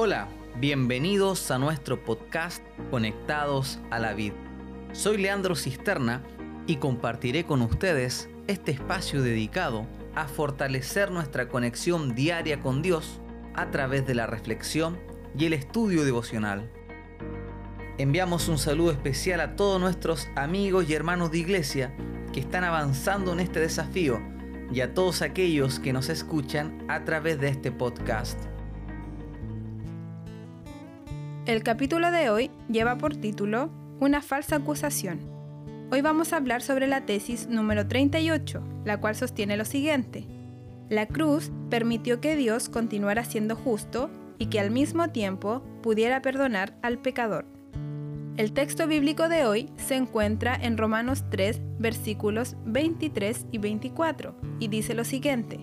Hola, bienvenidos a nuestro podcast Conectados a la Vid. Soy Leandro Cisterna y compartiré con ustedes este espacio dedicado a fortalecer nuestra conexión diaria con Dios a través de la reflexión y el estudio devocional. Enviamos un saludo especial a todos nuestros amigos y hermanos de iglesia que están avanzando en este desafío y a todos aquellos que nos escuchan a través de este podcast. El capítulo de hoy lleva por título Una falsa acusación. Hoy vamos a hablar sobre la tesis número 38, la cual sostiene lo siguiente. La cruz permitió que Dios continuara siendo justo y que al mismo tiempo pudiera perdonar al pecador. El texto bíblico de hoy se encuentra en Romanos 3, versículos 23 y 24, y dice lo siguiente.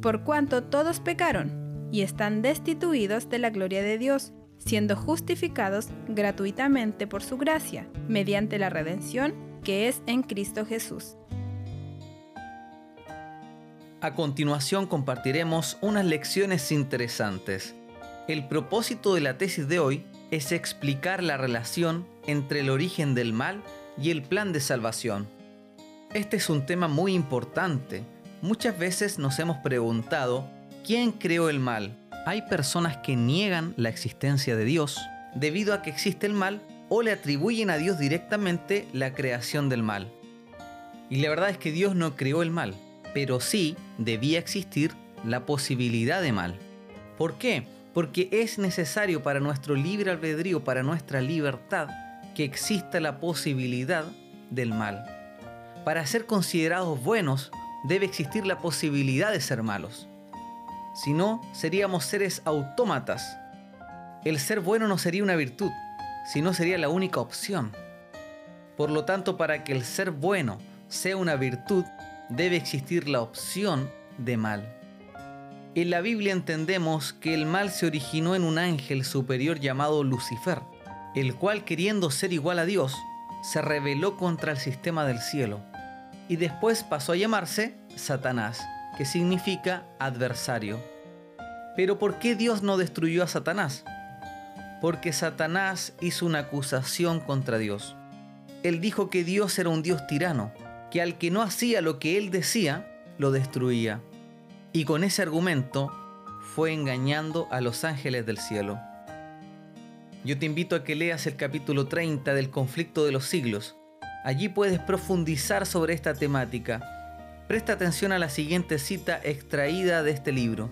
Por cuanto todos pecaron y están destituidos de la gloria de Dios, siendo justificados gratuitamente por su gracia, mediante la redención que es en Cristo Jesús. A continuación compartiremos unas lecciones interesantes. El propósito de la tesis de hoy es explicar la relación entre el origen del mal y el plan de salvación. Este es un tema muy importante. Muchas veces nos hemos preguntado, ¿quién creó el mal? Hay personas que niegan la existencia de Dios debido a que existe el mal o le atribuyen a Dios directamente la creación del mal. Y la verdad es que Dios no creó el mal, pero sí debía existir la posibilidad de mal. ¿Por qué? Porque es necesario para nuestro libre albedrío, para nuestra libertad, que exista la posibilidad del mal. Para ser considerados buenos, debe existir la posibilidad de ser malos. Si no, seríamos seres autómatas. El ser bueno no sería una virtud, sino sería la única opción. Por lo tanto, para que el ser bueno sea una virtud, debe existir la opción de mal. En la Biblia entendemos que el mal se originó en un ángel superior llamado Lucifer, el cual queriendo ser igual a Dios, se rebeló contra el sistema del cielo y después pasó a llamarse Satanás que significa adversario. Pero ¿por qué Dios no destruyó a Satanás? Porque Satanás hizo una acusación contra Dios. Él dijo que Dios era un Dios tirano, que al que no hacía lo que él decía, lo destruía. Y con ese argumento fue engañando a los ángeles del cielo. Yo te invito a que leas el capítulo 30 del conflicto de los siglos. Allí puedes profundizar sobre esta temática Presta atención a la siguiente cita extraída de este libro.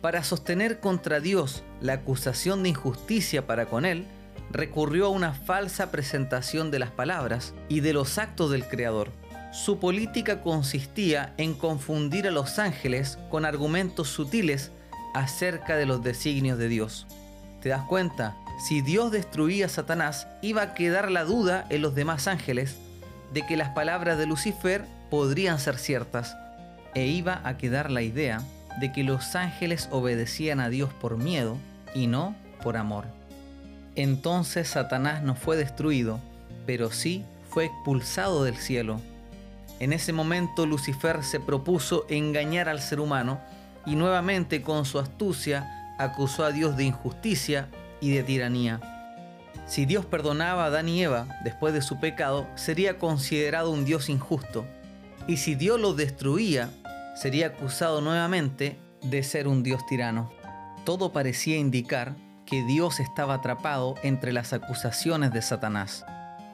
Para sostener contra Dios la acusación de injusticia para con Él, recurrió a una falsa presentación de las palabras y de los actos del Creador. Su política consistía en confundir a los ángeles con argumentos sutiles acerca de los designios de Dios. ¿Te das cuenta? Si Dios destruía a Satanás, iba a quedar la duda en los demás ángeles de que las palabras de Lucifer podrían ser ciertas, e iba a quedar la idea de que los ángeles obedecían a Dios por miedo y no por amor. Entonces Satanás no fue destruido, pero sí fue expulsado del cielo. En ese momento Lucifer se propuso engañar al ser humano y nuevamente con su astucia acusó a Dios de injusticia y de tiranía. Si Dios perdonaba a Adán y Eva después de su pecado, sería considerado un Dios injusto y si Dios lo destruía, sería acusado nuevamente de ser un Dios tirano. Todo parecía indicar que Dios estaba atrapado entre las acusaciones de Satanás,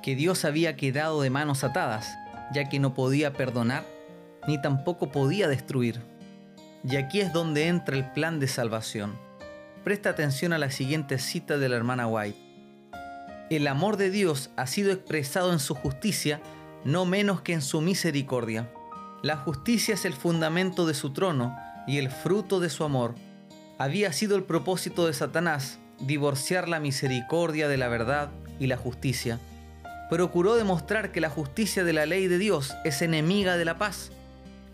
que Dios había quedado de manos atadas, ya que no podía perdonar ni tampoco podía destruir. Y aquí es donde entra el plan de salvación. Presta atención a la siguiente cita de la hermana White. El amor de Dios ha sido expresado en su justicia no menos que en su misericordia. La justicia es el fundamento de su trono y el fruto de su amor. Había sido el propósito de Satanás divorciar la misericordia de la verdad y la justicia. Procuró demostrar que la justicia de la ley de Dios es enemiga de la paz.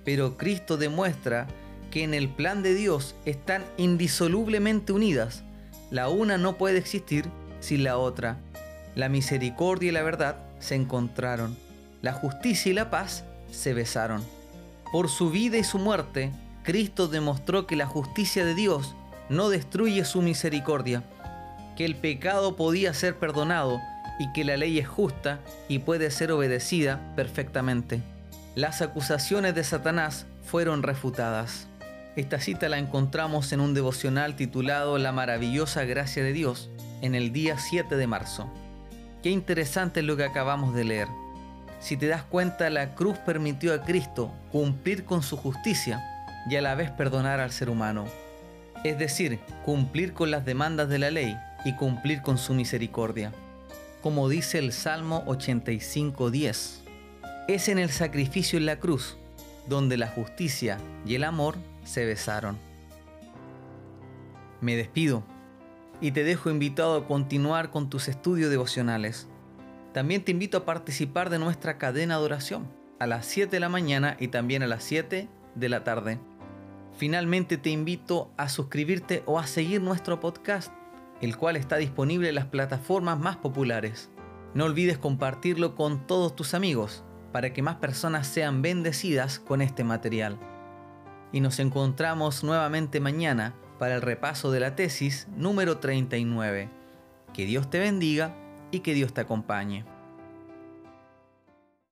Pero Cristo demuestra que en el plan de Dios están indisolublemente unidas. La una no puede existir sin la otra. La misericordia y la verdad se encontraron la justicia y la paz se besaron. Por su vida y su muerte, Cristo demostró que la justicia de Dios no destruye su misericordia, que el pecado podía ser perdonado y que la ley es justa y puede ser obedecida perfectamente. Las acusaciones de Satanás fueron refutadas. Esta cita la encontramos en un devocional titulado La maravillosa gracia de Dios en el día 7 de marzo. Qué interesante es lo que acabamos de leer. Si te das cuenta, la cruz permitió a Cristo cumplir con su justicia y a la vez perdonar al ser humano. Es decir, cumplir con las demandas de la ley y cumplir con su misericordia. Como dice el Salmo 85.10, es en el sacrificio en la cruz donde la justicia y el amor se besaron. Me despido y te dejo invitado a continuar con tus estudios devocionales. También te invito a participar de nuestra cadena de oración a las 7 de la mañana y también a las 7 de la tarde. Finalmente te invito a suscribirte o a seguir nuestro podcast, el cual está disponible en las plataformas más populares. No olvides compartirlo con todos tus amigos para que más personas sean bendecidas con este material y nos encontramos nuevamente mañana para el repaso de la tesis número 39. Que Dios te bendiga y que Dios te acompañe.